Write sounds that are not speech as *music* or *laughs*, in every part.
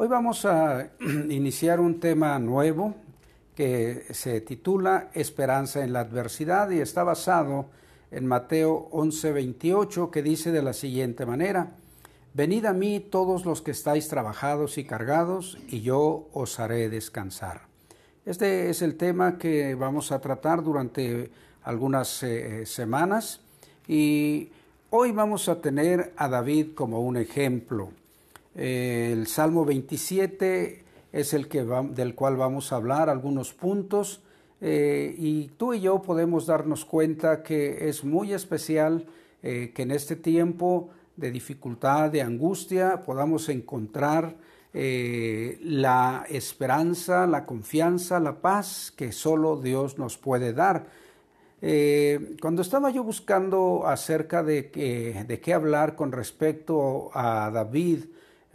Hoy vamos a *clears throat* iniciar un tema nuevo que se titula Esperanza en la adversidad y está basado en Mateo 11:28 que dice de la siguiente manera, Venid a mí todos los que estáis trabajados y cargados y yo os haré descansar. Este es el tema que vamos a tratar durante algunas eh, semanas y hoy vamos a tener a David como un ejemplo. El Salmo 27 es el que del cual vamos a hablar, algunos puntos, eh, y tú y yo podemos darnos cuenta que es muy especial eh, que en este tiempo de dificultad, de angustia, podamos encontrar la esperanza, la confianza, la paz que solo Dios nos puede dar. Eh, cuando estaba yo buscando acerca de qué hablar con respecto a David,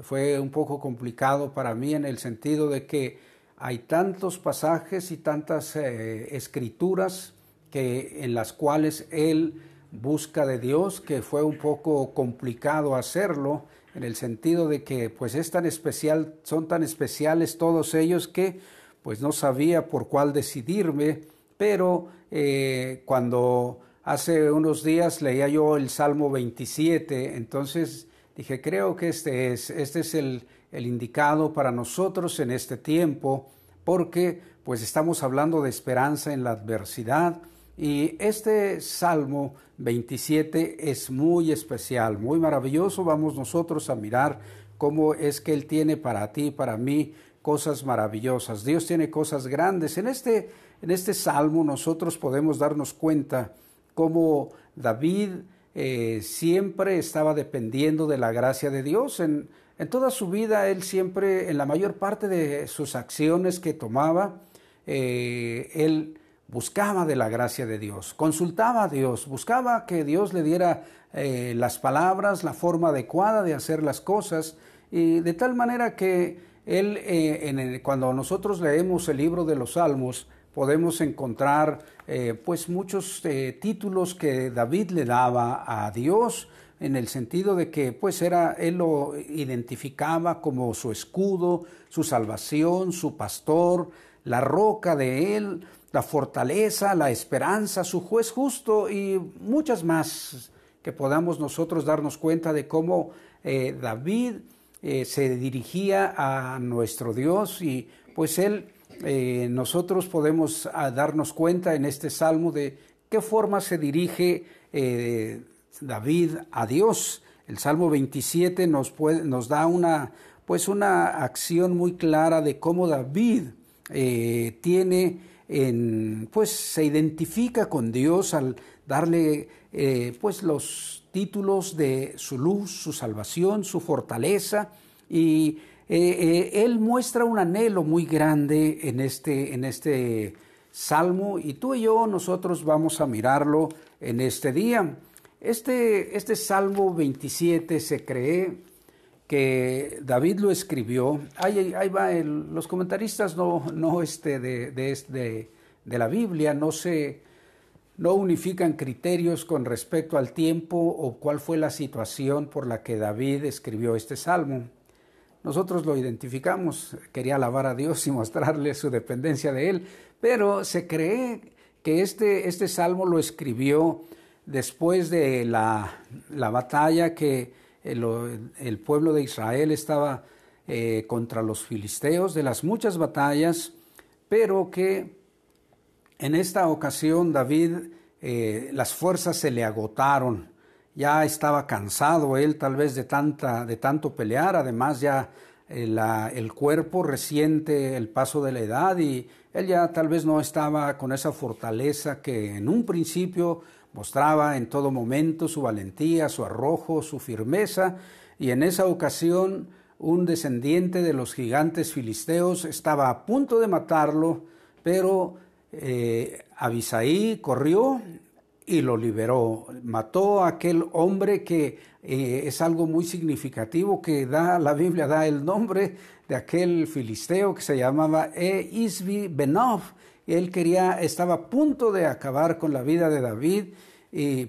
fue un poco complicado para mí en el sentido de que hay tantos pasajes y tantas eh, escrituras que, en las cuales él busca de Dios que fue un poco complicado hacerlo en el sentido de que pues es tan especial, son tan especiales todos ellos que pues no sabía por cuál decidirme pero eh, cuando hace unos días leía yo el Salmo 27, entonces dije, creo que este es, este es el, el indicado para nosotros en este tiempo, porque pues estamos hablando de esperanza en la adversidad, y este Salmo 27 es muy especial, muy maravilloso. Vamos nosotros a mirar cómo es que Él tiene para ti, para mí, cosas maravillosas. Dios tiene cosas grandes. En este en este salmo nosotros podemos darnos cuenta cómo David eh, siempre estaba dependiendo de la gracia de Dios. En, toda su vida, él siempre, en la mayor parte de sus acciones que tomaba, eh, él buscaba de la gracia de Dios, consultaba a Dios, buscaba que Dios le diera eh, las palabras, la forma adecuada de hacer las cosas, y de tal manera que él, cuando nosotros leemos el libro de los Salmos, podemos encontrar eh, pues muchos eh, títulos que David le daba a Dios en el sentido de que pues era él lo identificaba como su escudo, su salvación, su pastor, la roca de él, la fortaleza, la esperanza, su juez justo y muchas más que podamos nosotros darnos cuenta de cómo eh, David se dirigía a nuestro Dios y pues él eh, nosotros podemos ah, darnos cuenta en este salmo de qué forma se dirige eh, David a Dios. El Salmo 27 nos, da una, pues una acción muy clara de cómo David eh, tiene, en, pues se identifica con Dios al darle pues los títulos de su luz, su salvación, su fortaleza y eh, eh, él muestra un anhelo muy grande en este, en este salmo y tú y yo nosotros vamos a mirarlo en este día. Este, este salmo 27 se cree que David lo escribió. Ahí, ahí va, los comentaristas no, no este de, de, de, la Biblia no se no unifican criterios con respecto al tiempo o cuál fue la situación por la que David escribió este salmo. Nosotros lo identificamos, quería alabar a Dios y mostrarle su dependencia de Él, pero se cree que este, este salmo lo escribió después de la, la batalla que el, pueblo de Israel estaba eh, contra los filisteos, de las muchas batallas, pero que en esta ocasión David, eh, las fuerzas se le agotaron ya estaba cansado él tal vez de, tanta, de tanto pelear, además ya eh, el cuerpo resiente el paso de la edad y él ya tal vez no estaba con esa fortaleza que en un principio mostraba en todo momento su valentía, su arrojo, su firmeza, y en esa ocasión un descendiente de los gigantes filisteos estaba a punto de matarlo, pero eh, Abisaí corrió y lo liberó. Mató a aquel hombre que eh, es algo muy significativo que da la Biblia da el nombre de aquel filisteo que se llamaba E. Isbi Benov. Él quería, estaba a punto de acabar con la vida de David,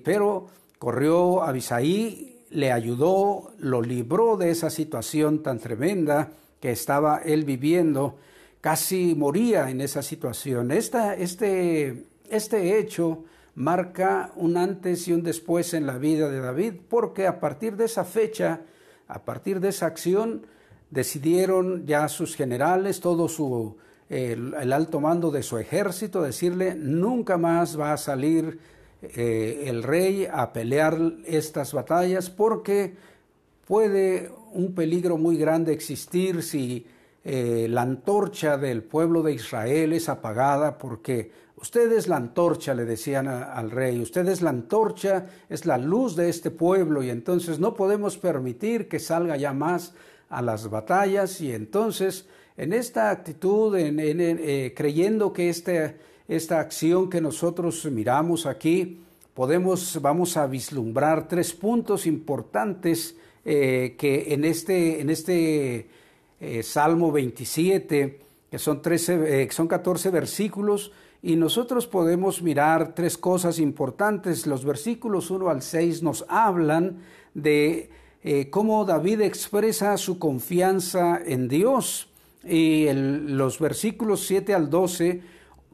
pero corrió a Abisaí, le ayudó, lo libró de esa situación tan tremenda que estaba él viviendo, casi moría en esa situación. Esta, este, este hecho marca un antes y un después en la vida de David, porque a partir de esa fecha, a partir de esa acción, decidieron ya sus generales, todo su, el, alto mando de su ejército, decirle, nunca más va a salir eh, el rey a pelear estas batallas porque puede un peligro muy grande existir si eh, la antorcha del pueblo de Israel es apagada porque usted es la antorcha, le decían al rey, usted es la antorcha, es la luz de este pueblo y entonces no podemos permitir que salga ya más a las batallas y entonces en esta actitud, en, eh, creyendo que este, esta acción que nosotros miramos aquí, podemos, vamos a vislumbrar tres puntos importantes eh, que en este, en este eh, Salmo 27, que son, 13, son 14 versículos, y nosotros podemos mirar tres cosas importantes. Los versículos 1 al 6 nos hablan de cómo David expresa su confianza en Dios y los versículos 7 al 12,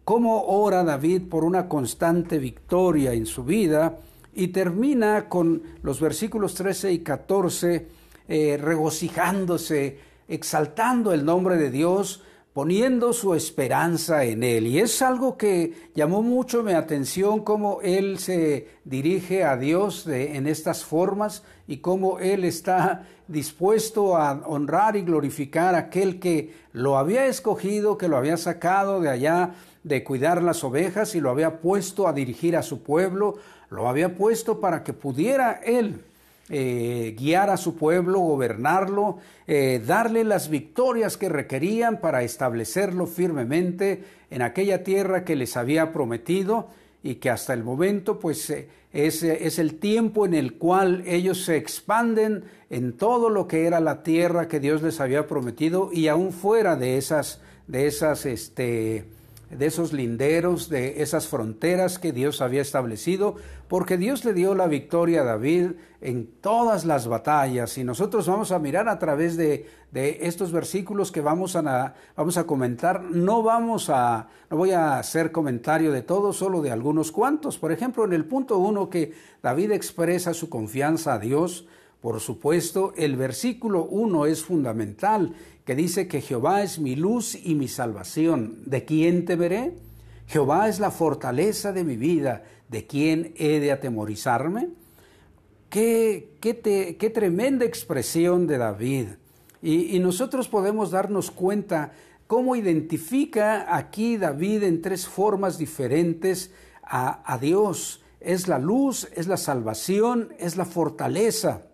cómo ora David por una constante victoria en su vida, y termina con los versículos 13 y 14, eh, regocijándose, exaltando el nombre de Dios, poniendo su esperanza en Él. Y es algo que llamó mucho mi atención, cómo Él se dirige a Dios en estas formas y cómo Él está dispuesto a honrar y glorificar a aquel que lo había escogido, que lo había sacado de allá de cuidar las ovejas y lo había puesto a dirigir a su pueblo, lo había puesto para que pudiera Él eh, guiar a su pueblo, gobernarlo, eh, darle las victorias que requerían para establecerlo firmemente en aquella tierra que les había prometido y que hasta el momento pues eh, es, es, el tiempo en el cual ellos se expanden en todo lo que era la tierra que Dios les había prometido y aún fuera de esas, de esas, este, de esos linderos, de esas fronteras que Dios había establecido, porque Dios le dio la victoria a David en todas las batallas. Y nosotros vamos a mirar a través de, estos versículos que vamos a, vamos a comentar. No vamos a, no voy a hacer comentario de todo, solo de algunos cuantos. Por ejemplo, en el punto uno que David expresa su confianza a Dios, por supuesto, el versículo uno es fundamental que dice que Jehová es mi luz y mi salvación. ¿De quién temeré? Jehová es la fortaleza de mi vida. ¿De quién he de atemorizarme? Qué, qué, tremenda expresión de David. Y, nosotros podemos darnos cuenta cómo identifica aquí David en tres formas diferentes a Dios. Es la luz, es la salvación, es la fortaleza.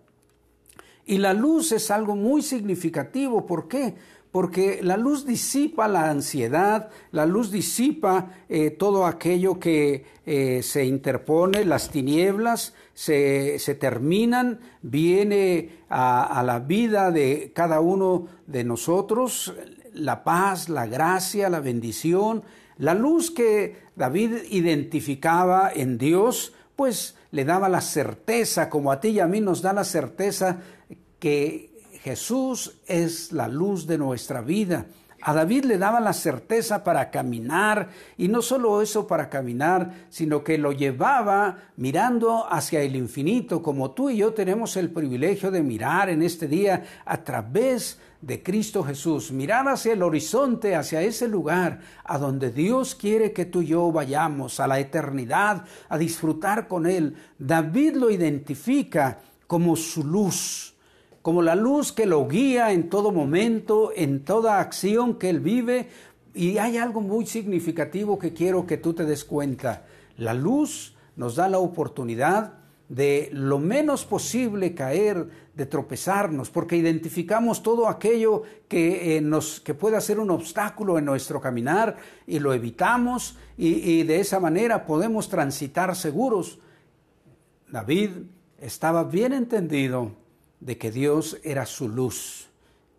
Y la luz es algo muy significativo. ¿Por qué? Porque la luz disipa la ansiedad, la luz disipa eh, todo aquello que eh, se interpone, las tinieblas se, se terminan, viene a, a la vida de cada uno de nosotros la paz, la gracia, la bendición, la luz que David identificaba en Dios, pues le daba la certeza, como a ti y a mí nos da la certeza que Jesús es la luz de nuestra vida. A David le daba la certeza para caminar, y no solo eso para caminar, sino que lo llevaba mirando hacia el infinito, como tú y yo tenemos el privilegio de mirar en este día a través de Cristo Jesús, mirar hacia el horizonte, hacia ese lugar a donde Dios quiere que tú y yo vayamos, a la eternidad, a disfrutar con Él. David lo identifica como su luz como la luz que lo guía en todo momento, en toda acción que él vive. Y hay algo muy significativo que quiero que tú te des cuenta. La luz nos da la oportunidad de lo menos posible caer, de tropezarnos, porque identificamos todo aquello que, eh, nos, que puede ser un obstáculo en nuestro caminar y lo evitamos y de esa manera podemos transitar seguros. David estaba bien entendido de que Dios era su luz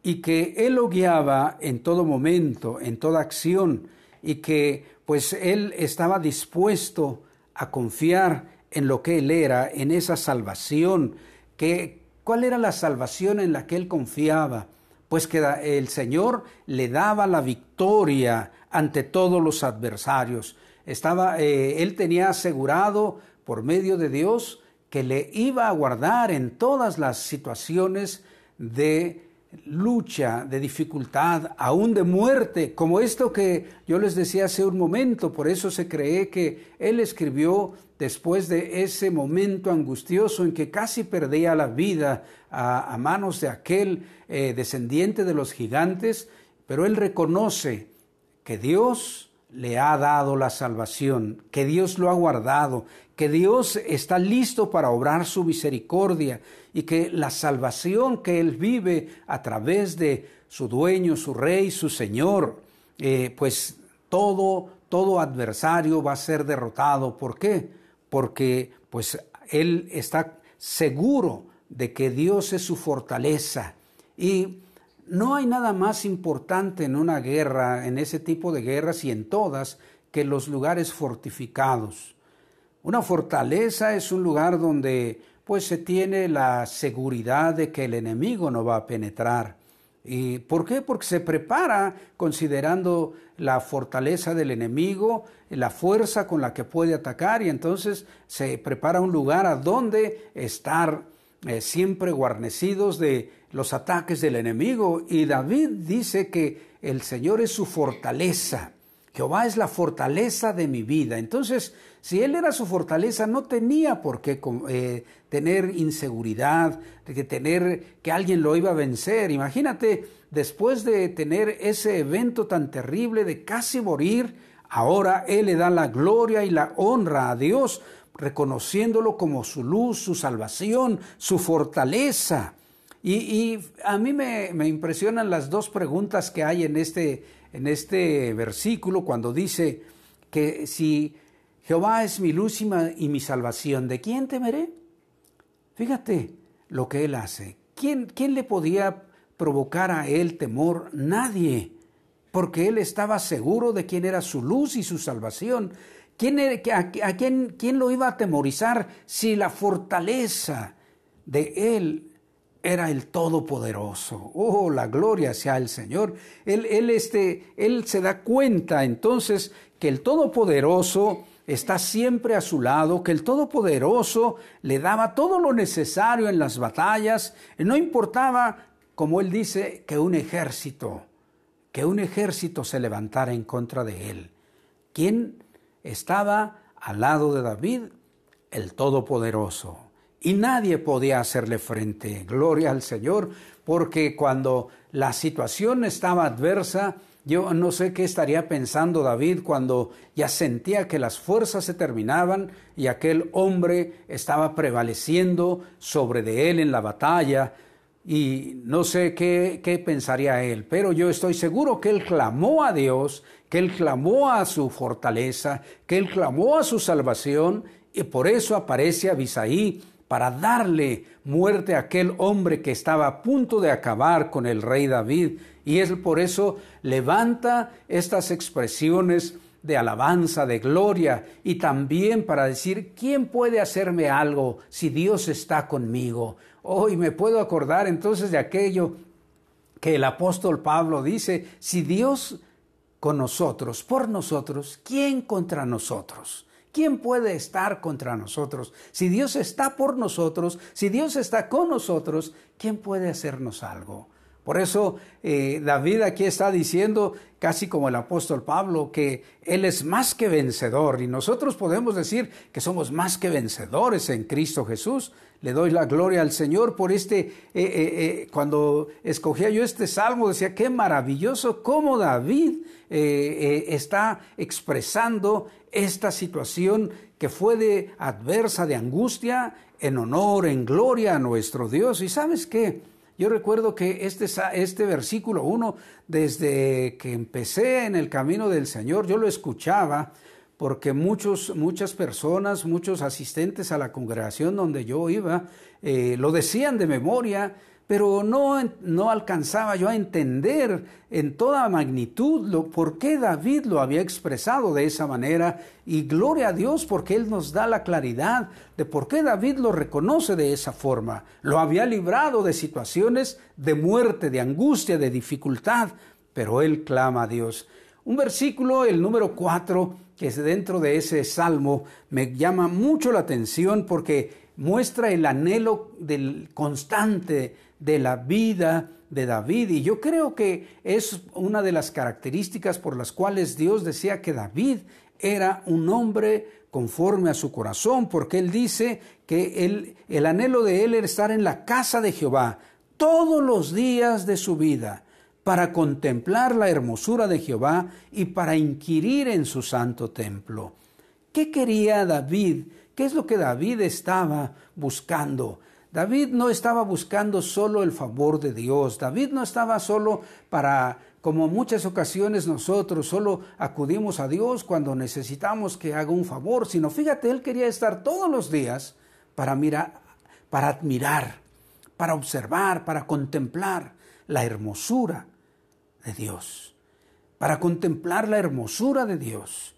y que Él lo guiaba en todo momento, en toda acción, y que pues Él estaba dispuesto a confiar en lo que Él era, en esa salvación, que cuál era la salvación en la que Él confiaba, pues que el Señor le daba la victoria ante todos los adversarios. Estaba, eh, él tenía asegurado por medio de Dios que le iba a guardar en todas las situaciones de lucha, de dificultad, aún de muerte, como esto que yo les decía hace un momento. Por eso se cree que él escribió después de ese momento angustioso en que casi perdía la vida a, manos de aquel eh, descendiente de los gigantes, pero él reconoce que Dios le ha dado la salvación, que Dios lo ha guardado, que Dios está listo para obrar su misericordia y que la salvación que Él vive a través de su dueño, su rey, su Señor, eh, pues todo, todo adversario va a ser derrotado. ¿Por qué? Porque pues Él está seguro de que Dios es su fortaleza y no hay nada más importante en una guerra, en ese tipo de guerras y en todas, que los lugares fortificados. Una fortaleza es un lugar donde pues se tiene la seguridad de que el enemigo no va a penetrar. ¿Y por qué? Porque se prepara considerando la fortaleza del enemigo, la fuerza con la que puede atacar y entonces se prepara un lugar a donde estar eh, siempre guarnecidos de los ataques del enemigo. Y David dice que el Señor es su fortaleza. Jehová es la fortaleza de mi vida. Entonces, si Él era su fortaleza, no tenía por qué eh, tener inseguridad, que tener que alguien lo iba a vencer. Imagínate, después de tener ese evento tan terrible de casi morir, ahora Él le da la gloria y la honra a Dios, reconociéndolo como su luz, su salvación, su fortaleza. Y, a mí me, impresionan las dos preguntas que hay en este, en este versículo cuando dice que si Jehová es mi luz y mi salvación, ¿de quién temeré? Fíjate lo que él hace. ¿Quién, quién le podía provocar a él temor? Nadie, porque él estaba seguro de quién era su luz y su salvación. ¿Quién, a, quién, lo iba a atemorizar si la fortaleza de él era el Todopoderoso. Oh, la gloria sea el Señor. Él, él, este, él se da cuenta entonces que el Todopoderoso está siempre a su lado, que el Todopoderoso le daba todo lo necesario en las batallas. No importaba, como él dice, que un ejército, que un ejército se levantara en contra de él. ¿Quién estaba al lado de David? El Todopoderoso y nadie podía hacerle frente. Gloria al Señor, porque cuando la situación estaba adversa, yo no sé qué estaría pensando David cuando ya sentía que las fuerzas se terminaban y aquel hombre estaba prevaleciendo sobre de él en la batalla. Y no sé qué, qué pensaría él, pero yo estoy seguro que él clamó a Dios, que él clamó a su fortaleza, que él clamó a su salvación, y por eso aparece Abisaí para darle muerte a aquel hombre que estaba a punto de acabar con el rey David. Y él por eso levanta estas expresiones de alabanza, de gloria, y también para decir, ¿quién puede hacerme algo si Dios está conmigo? Hoy me puedo acordar entonces de aquello que el apóstol Pablo dice, si Dios con nosotros, por nosotros, ¿quién contra nosotros? ¿Quién puede estar contra nosotros? Si Dios está por nosotros, si Dios está con nosotros, ¿quién puede hacernos algo? Por eso eh, David aquí está diciendo, casi como el apóstol Pablo, que Él es más que vencedor y nosotros podemos decir que somos más que vencedores en Cristo Jesús. Le doy la gloria al Señor por este, eh, eh, cuando escogía yo este salmo, decía, qué maravilloso cómo David está expresando esta situación que fue de adversa, de angustia, en honor, en gloria a nuestro Dios. ¿Y sabes qué? Yo recuerdo que este, este versículo 1, desde que empecé en el camino del Señor, yo lo escuchaba porque muchos, muchas personas, muchos asistentes a la congregación donde yo iba, eh, lo decían de memoria, pero no, no alcanzaba yo a entender en toda magnitud lo, por qué David lo había expresado de esa manera y gloria a Dios porque Él nos da la claridad de por qué David lo reconoce de esa forma. Lo había librado de situaciones de muerte, de angustia, de dificultad, pero Él clama a Dios. Un versículo, el número 4, que es dentro de ese salmo, me llama mucho la atención porque muestra el anhelo del constante de la vida de David. Y yo creo que es una de las características por las cuales Dios decía que David era un hombre conforme a su corazón, porque él dice que el, el anhelo de él era estar en la casa de Jehová todos los días de su vida para contemplar la hermosura de Jehová y para inquirir en su santo templo. ¿Qué quería David? ¿Qué es lo que David estaba buscando? David no estaba buscando solo el favor de Dios, David no estaba solo para, como muchas ocasiones nosotros, solo acudimos a Dios cuando necesitamos que haga un favor, sino fíjate, él quería estar todos los días para mirar, para admirar, para observar, para contemplar la hermosura de Dios, para contemplar la hermosura de Dios.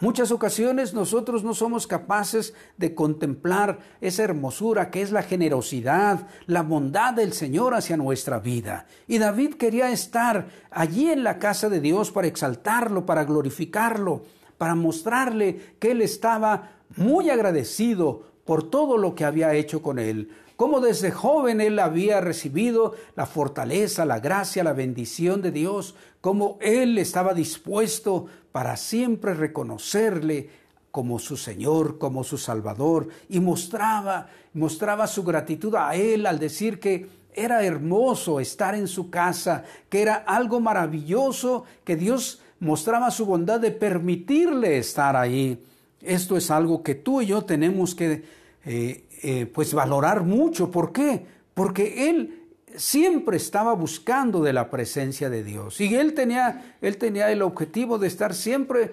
Muchas ocasiones nosotros no somos capaces de contemplar esa hermosura que es la generosidad, la bondad del Señor hacia nuestra vida. Y David quería estar allí en la casa de Dios para exaltarlo, para glorificarlo, para mostrarle que él estaba muy agradecido por todo lo que había hecho con él, cómo desde joven él había recibido la fortaleza, la gracia, la bendición de Dios, cómo él estaba dispuesto para siempre reconocerle como su Señor, como su Salvador, y mostraba, mostraba su gratitud a él al decir que era hermoso estar en su casa, que era algo maravilloso, que Dios mostraba su bondad de permitirle estar ahí. Esto es algo que tú y yo tenemos que eh, eh, pues valorar mucho. ¿Por qué? Porque él siempre estaba buscando de la presencia de Dios. Y él tenía, él tenía el objetivo de estar siempre,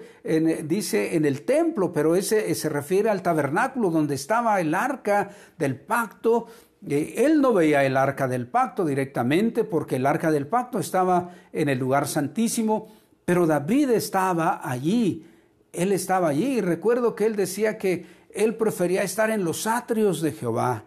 dice, en el templo, pero ese se refiere al tabernáculo donde estaba el arca del pacto. Eh, él no veía el arca del pacto directamente porque el arca del pacto estaba en el lugar santísimo, pero David estaba allí. Él estaba allí y recuerdo que él decía que él prefería estar en los atrios de Jehová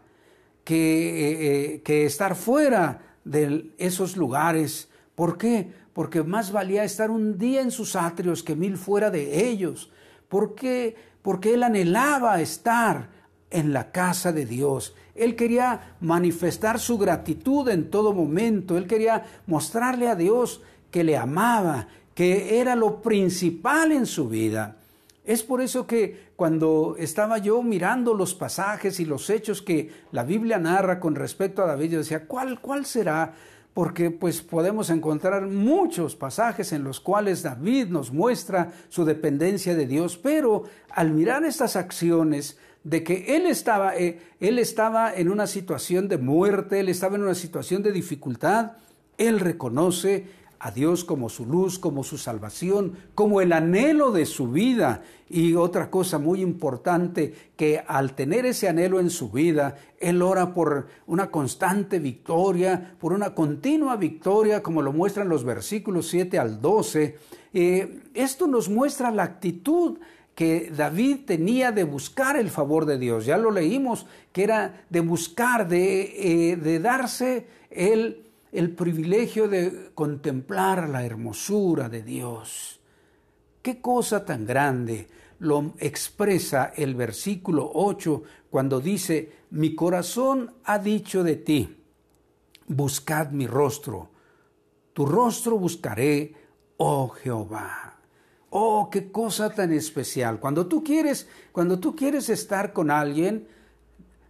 que, eh, eh, que estar fuera de esos lugares. ¿Por qué? Porque más valía estar un día en sus atrios que mil fuera de ellos. ¿Por qué? Porque él anhelaba estar en la casa de Dios. Él quería manifestar su gratitud en todo momento. Él quería mostrarle a Dios que le amaba, que era lo principal en su vida. Es por eso que cuando estaba yo mirando los pasajes y los hechos que la Biblia narra con respecto a David, yo decía, ¿cuál, cuál será? Porque pues podemos encontrar muchos pasajes en los cuales David nos muestra su dependencia de Dios, pero al mirar estas acciones de que él estaba, eh, él estaba en una situación de muerte, él estaba en una situación de dificultad, él reconoce a Dios como su luz, como su salvación, como el anhelo de su vida. Y otra cosa muy importante, que al tener ese anhelo en su vida, Él ora por una constante victoria, por una continua victoria, como lo muestran los versículos 7 al 12. Eh, esto nos muestra la actitud que David tenía de buscar el favor de Dios. Ya lo leímos, que era de buscar, de, eh, de darse el el privilegio de contemplar la hermosura de Dios. Qué cosa tan grande lo expresa el versículo 8 cuando dice, mi corazón ha dicho de ti, buscad mi rostro, tu rostro buscaré, oh Jehová. Oh, qué cosa tan especial. Cuando tú quieres, cuando tú quieres estar con alguien,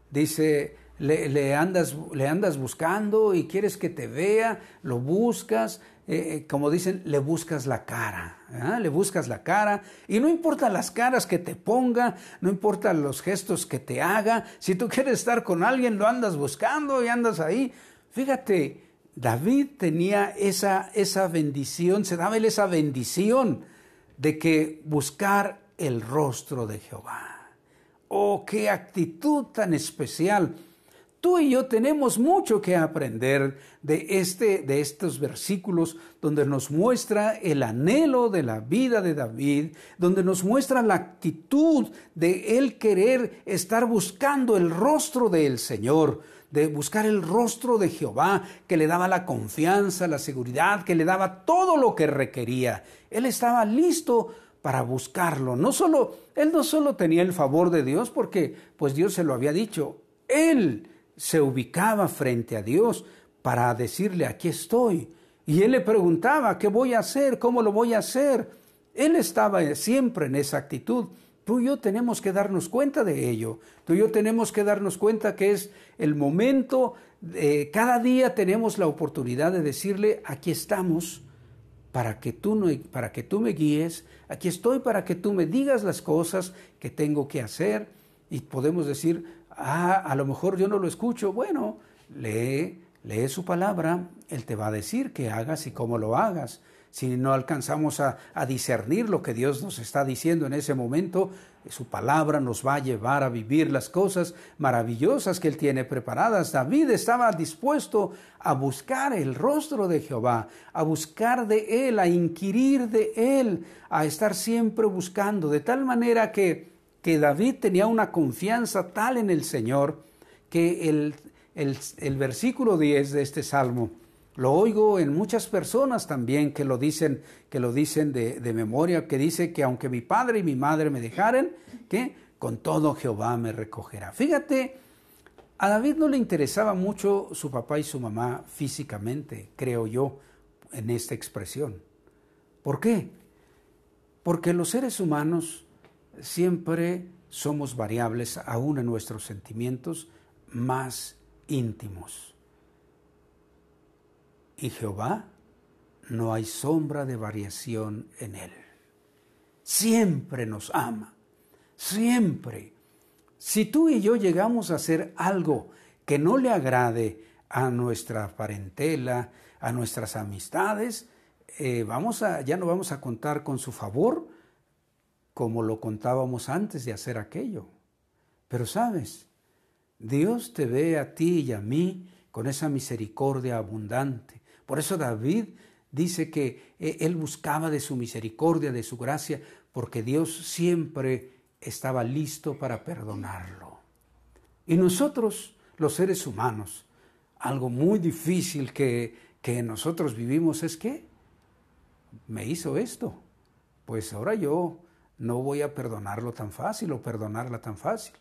dice le, andas, le andas buscando y quieres que te vea, lo buscas, eh, eh, como dicen, le buscas la cara, le buscas la cara y no importa las caras que te ponga, no importa los gestos que te haga, si tú quieres estar con alguien, lo andas buscando y andas ahí. Fíjate, David tenía esa, esa bendición, se daba él esa bendición de que buscar el rostro de Jehová. Oh, qué actitud tan especial Tú y yo tenemos mucho que aprender de, este, de estos versículos donde nos muestra el anhelo de la vida de David, donde nos muestra la actitud de él querer estar buscando el rostro del Señor, de buscar el rostro de Jehová, que le daba la confianza, la seguridad, que le daba todo lo que requería. Él estaba listo para buscarlo. No solo, él no solo tenía el favor de Dios, porque pues Dios se lo había dicho, él se ubicaba frente a Dios para decirle, aquí estoy. Y él le preguntaba, ¿qué voy a hacer? ¿Cómo lo voy a hacer? Él estaba siempre en esa actitud. Tú y yo tenemos que darnos cuenta de ello. Tú y yo tenemos que darnos cuenta que es el momento, de, cada día tenemos la oportunidad de decirle, aquí estamos para que, tú no, para que tú me guíes, aquí estoy para que tú me digas las cosas que tengo que hacer. Y podemos decir, ah, a lo mejor yo no lo escucho. Bueno, lee, lee su palabra, Él te va a decir qué hagas y cómo lo hagas. Si no alcanzamos a, a discernir lo que Dios nos está diciendo en ese momento, su palabra nos va a llevar a vivir las cosas maravillosas que Él tiene preparadas. David estaba dispuesto a buscar el rostro de Jehová, a buscar de Él, a inquirir de Él, a estar siempre buscando, de tal manera que que David tenía una confianza tal en el Señor que el, el, versículo 10 de este salmo lo oigo en muchas personas también que lo dicen, que lo dicen de, de, memoria, que dice que aunque mi padre y mi madre me dejaren, que con todo Jehová me recogerá. Fíjate, a David no le interesaba mucho su papá y su mamá físicamente, creo yo, en esta expresión. ¿Por qué? Porque los seres humanos siempre somos variables aún en nuestros sentimientos más íntimos. Y Jehová no hay sombra de variación en él. Siempre nos ama, siempre. Si tú y yo llegamos a hacer algo que no le agrade a nuestra parentela, a nuestras amistades, eh, vamos a, ya no vamos a contar con su favor, como lo contábamos antes de hacer aquello. Pero sabes, Dios te ve a ti y a mí con esa misericordia abundante. Por eso David dice que eh, él buscaba de su misericordia, de su gracia, porque Dios siempre estaba listo para perdonarlo. Y nosotros, los seres humanos, algo muy difícil que, que nosotros vivimos es que me hizo esto. Pues ahora yo no voy a perdonarlo tan fácil o perdonarla tan fácil.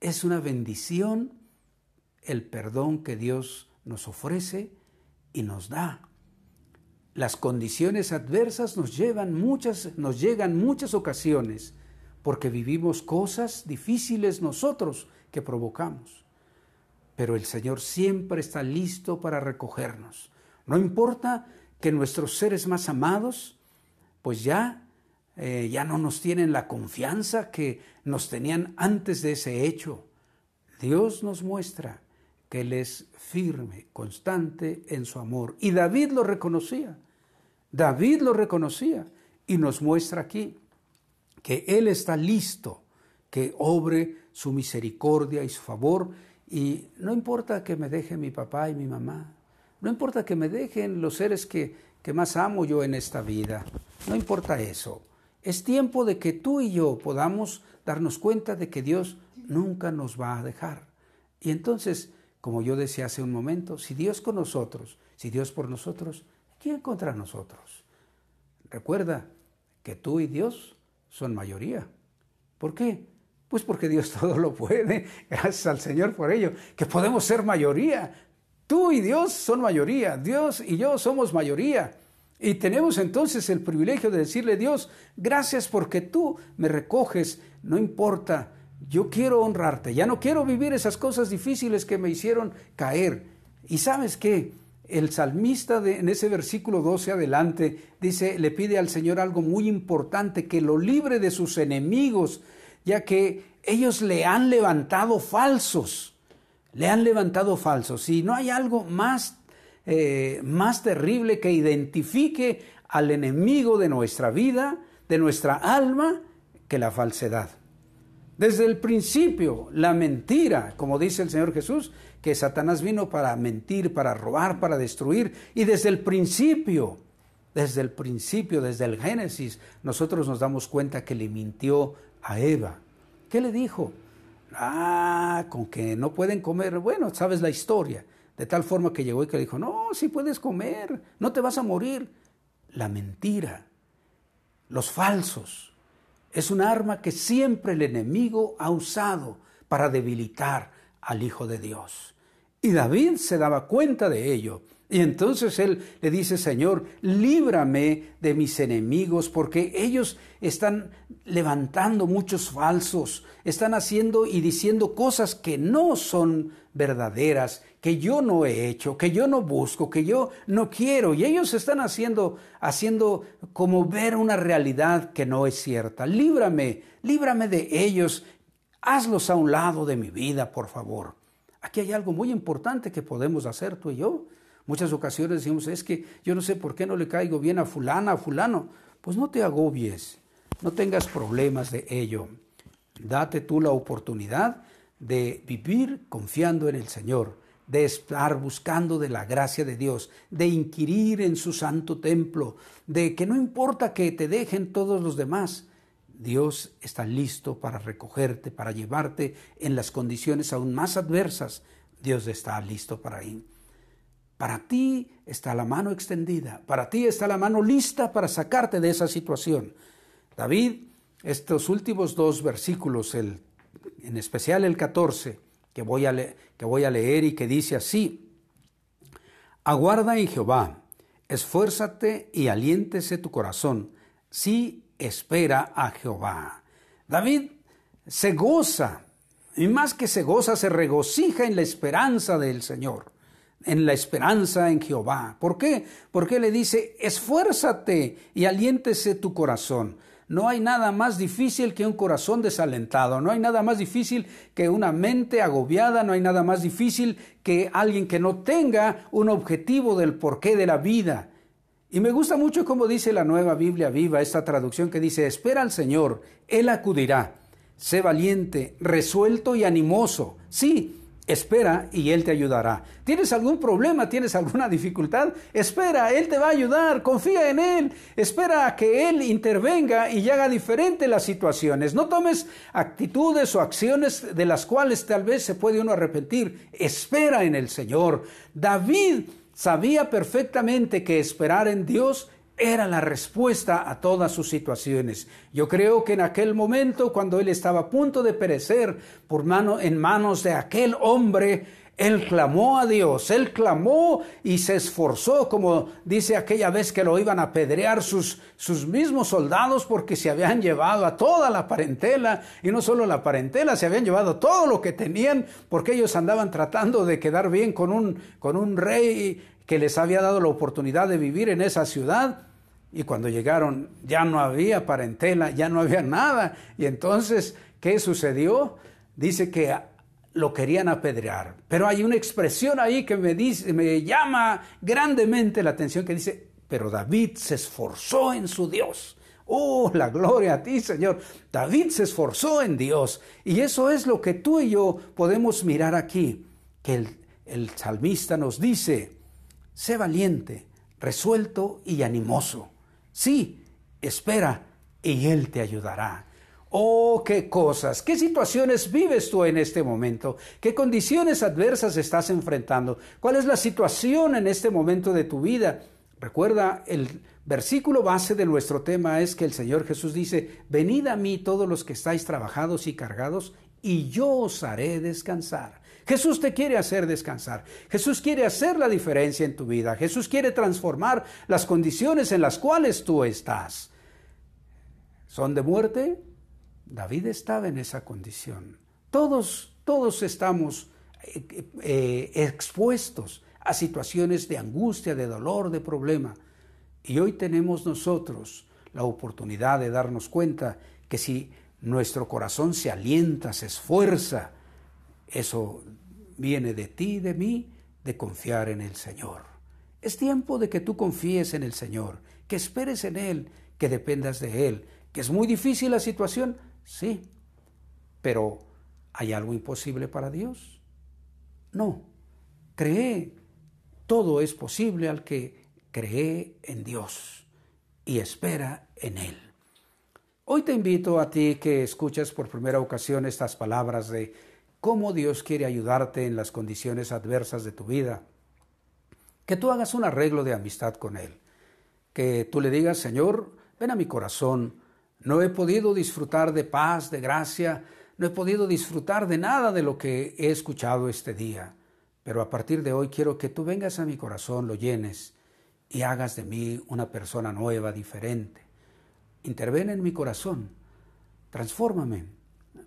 Es una bendición el perdón que Dios nos ofrece y nos da. Las condiciones adversas nos llevan muchas nos llegan muchas ocasiones porque vivimos cosas difíciles nosotros que provocamos. Pero el Señor siempre está listo para recogernos. No importa que nuestros seres más amados pues ya eh, ya no nos tienen la confianza que nos tenían antes de ese hecho. Dios nos muestra que Él es firme, constante en su amor. Y David lo reconocía. David lo reconocía y nos muestra aquí que Él está listo, que obre su misericordia y su favor. Y no importa que me deje mi papá y mi mamá, no importa que me dejen los seres que, que más amo yo en esta vida, no importa eso. Es tiempo de que tú y yo podamos darnos cuenta de que Dios nunca nos va a dejar. Y entonces, como yo decía hace un momento, si Dios con nosotros, si Dios por nosotros, ¿quién contra nosotros? Recuerda que tú y Dios son mayoría. ¿Por qué? Pues porque Dios *laughs* todo lo puede, gracias al Señor por ello, que podemos ser mayoría. Tú y Dios son mayoría, Dios y yo somos mayoría. Y tenemos entonces el privilegio de decirle, Dios, gracias porque tú me recoges, no importa, yo quiero honrarte, ya no quiero vivir esas cosas difíciles que me hicieron caer. Y sabes qué, el salmista en ese versículo 12 adelante dice, le pide al Señor algo muy importante, que lo libre de sus enemigos, ya que ellos le han levantado falsos, le han levantado falsos. Y no hay algo más eh, más terrible que identifique al enemigo de nuestra vida, de nuestra alma, que la falsedad. Desde el principio, la mentira, como dice el Señor Jesús, que Satanás vino para mentir, para robar, para destruir. Y desde el principio, desde el principio, desde el Génesis, nosotros nos damos cuenta que le mintió a Eva. ¿Qué le dijo? Ah, con que no pueden comer. Bueno, sabes la historia. De tal forma que llegó y que le dijo, no, sí puedes comer, no te vas a morir. La mentira, los falsos, es un arma que siempre el enemigo ha usado para debilitar al Hijo de Dios. Y David se daba cuenta de ello. Y entonces él le dice, Señor, líbrame de mis enemigos, porque ellos están levantando muchos falsos, están haciendo y diciendo cosas que no son verdaderas, que yo no he hecho, que yo no busco, que yo no quiero. Y ellos están haciendo, haciendo como ver una realidad que no es cierta. Líbrame, líbrame de ellos. Hazlos a un lado de mi vida, por favor. Aquí hay algo muy importante que podemos hacer tú y yo. Muchas ocasiones decimos, es que yo no sé por qué no le caigo bien a fulana, a fulano. Pues no te agobies, no tengas problemas de ello. Date tú la oportunidad de vivir confiando en el Señor, de estar buscando de la gracia de Dios, de inquirir en su santo templo, de que no importa que te dejen todos los demás, Dios está listo para recogerte, para llevarte en las condiciones aún más adversas. Dios está listo para ir. Para ti está la mano extendida, para ti está la mano lista para sacarte de esa situación. David, estos últimos dos versículos, el, en especial el 14, que voy, a que voy a leer y que dice así, Aguarda en Jehová, esfuérzate y aliéntese tu corazón, sí espera a Jehová. David se goza, y más que se goza, se regocija en la esperanza del Señor, en la esperanza en Jehová. ¿Por qué? Porque le dice, esfuérzate y aliéntese tu corazón. No hay nada más difícil que un corazón desalentado, no hay nada más difícil que una mente agobiada, no hay nada más difícil que alguien que no tenga un objetivo del porqué de la vida. Y me gusta mucho como dice la nueva Biblia viva, esta traducción que dice, espera al Señor, Él acudirá. Sé valiente, resuelto y animoso. Sí, espera y Él te ayudará. ¿Tienes algún problema? ¿Tienes alguna *laughs* dificultad? Espera, Él te va a ayudar. Confía en Él. Espera a que Él intervenga y haga diferente las situaciones. No tomes actitudes o acciones de las cuales tal vez se puede uno arrepentir. Espera en el Señor. David sabía perfectamente que esperar en Dios era la respuesta a todas sus situaciones. Yo creo que en aquel momento, cuando él estaba a punto de perecer por mano, en manos de aquel hombre, él clamó a Dios, él clamó y se esforzó, como dice aquella vez que lo iban a apedrear sus, sus mismos soldados porque se habían llevado a toda la parentela, y no solo la parentela, se habían llevado todo lo que tenían porque ellos andaban tratando de quedar bien con un, con un rey que les había dado la oportunidad de vivir en esa ciudad. Y cuando llegaron ya no había parentela, ya no había nada. Y entonces, ¿qué sucedió? Dice que lo querían apedrear. Pero hay una expresión ahí que me, dice, me llama grandemente la atención que dice, pero David se esforzó en su Dios. Oh, la gloria a ti, Señor. David se esforzó en Dios. Y eso es lo que tú y yo podemos mirar aquí, que el, el salmista nos dice, sé valiente, resuelto y animoso. Sí, espera y Él te ayudará. Oh, qué cosas, qué situaciones vives tú en este momento, qué condiciones adversas estás enfrentando, cuál es la situación en este momento de tu vida. Recuerda, el versículo base de nuestro tema es que el Señor Jesús dice, venid a mí todos los que estáis trabajados y cargados, y yo os haré descansar. Jesús te quiere hacer descansar. Jesús quiere hacer la diferencia en tu vida. Jesús quiere transformar las condiciones en las cuales tú estás. ¿Son de muerte? David estaba en esa condición. Todos, todos estamos eh, eh, expuestos a situaciones de angustia, de dolor, de problema. Y hoy tenemos nosotros la oportunidad de darnos cuenta que si nuestro corazón se alienta, se esfuerza, eso viene de ti de mí, de confiar en el Señor. Es tiempo de que tú confíes en el Señor, que esperes en Él, que dependas de Él, que es muy difícil la situación, Sí, Pero, ¿hay algo imposible para Dios? No. Cree. Todo es posible al que cree en Dios y espera en Él. Hoy te invito a ti que escuchas por primera ocasión estas palabras de cómo Dios quiere ayudarte en las condiciones adversas de tu vida. Que tú hagas un arreglo de amistad con Él. Que tú le digas, Señor, ven a mi corazón. No he podido disfrutar de paz, de gracia, no he podido disfrutar de nada de lo que he escuchado este día. Pero a partir de hoy quiero que tú vengas a mi corazón, lo llenes y hagas de mí una persona nueva, diferente. Interven en mi corazón, transfórmame,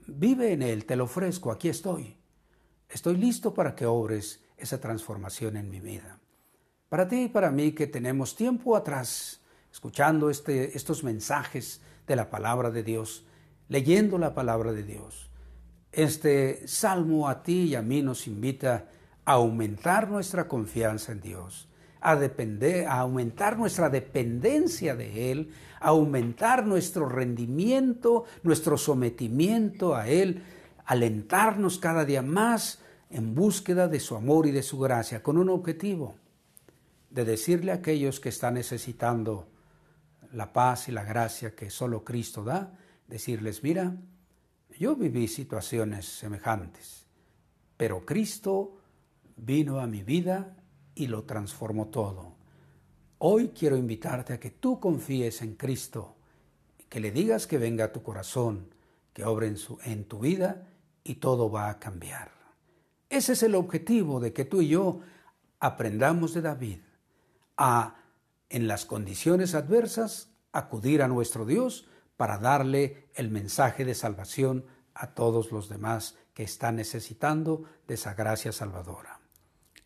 vive en él, te lo ofrezco, aquí estoy. Estoy listo para que obres esa transformación en mi vida. Para ti y para mí que tenemos tiempo atrás escuchando este, estos mensajes de la palabra de Dios, leyendo la palabra de Dios. Este salmo a ti y a mí nos invita a aumentar nuestra confianza en Dios, a, depender, a aumentar nuestra dependencia de Él, a aumentar nuestro rendimiento, nuestro sometimiento a Él, alentarnos cada día más en búsqueda de su amor y de su gracia, con un objetivo, de decirle a aquellos que están necesitando la paz y la gracia que solo Cristo da, decirles, mira, yo viví situaciones semejantes, pero Cristo vino a mi vida y lo transformó todo. Hoy quiero invitarte a que tú confíes en Cristo, que le digas que venga a tu corazón, que obre en, en tu vida y todo va a cambiar. Ese es el objetivo de que tú y yo aprendamos de David a, en las condiciones adversas, acudir a nuestro Dios para darle el mensaje de salvación a todos los demás que están necesitando de esa gracia salvadora.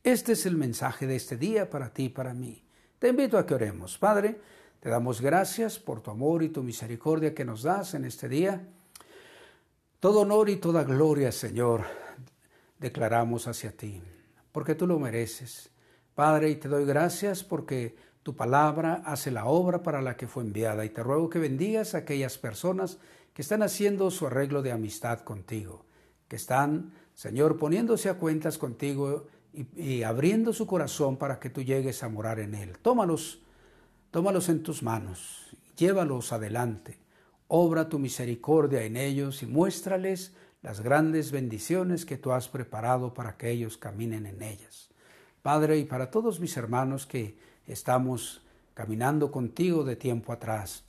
Este es el mensaje de este día para ti y para mí. Te invito a que oremos. Padre, te damos gracias por tu amor y tu misericordia que nos das en este día. Todo honor y toda gloria, Señor, declaramos hacia ti, porque tú lo mereces. Padre, y te doy gracias porque tu palabra hace la obra para la que fue enviada y te ruego que bendigas a aquellas personas que están haciendo su arreglo de amistad contigo, que están, Señor, poniéndose a cuentas contigo y, abriendo su corazón para que tú llegues a morar en él. Tómalos, tómalos en tus manos, llévalos adelante, obra tu misericordia en ellos y muéstrales las grandes bendiciones que tú has preparado para que ellos caminen en ellas. Padre, y para todos mis hermanos que estamos caminando contigo de tiempo atrás,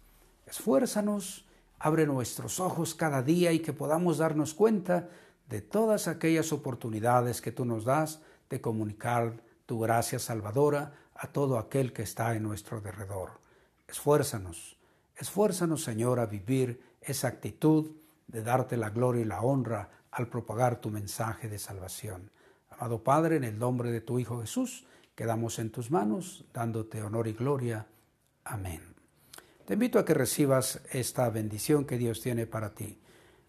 esfuérzanos, abre nuestros ojos cada día y que podamos darnos cuenta de todas aquellas oportunidades que tú nos das de comunicar tu gracia salvadora a todo aquel que está en nuestro derredor. Esfuérzanos, esfuérzanos Señor a vivir esa actitud de darte la gloria y la honra al propagar tu mensaje de salvación. Amado Padre, en el nombre de tu Hijo Jesús, quedamos en tus manos, dándote honor y gloria. Amén. Te invito a que recibas esta bendición que Dios tiene para ti.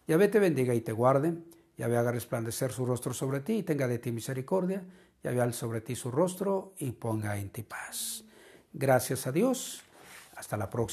Yahvé te bendiga y te guarde. Yahvé haga resplandecer su rostro sobre ti y tenga de ti misericordia. Yahvé al sobre ti su rostro y ponga en ti paz. Gracias a Dios. Hasta la próxima.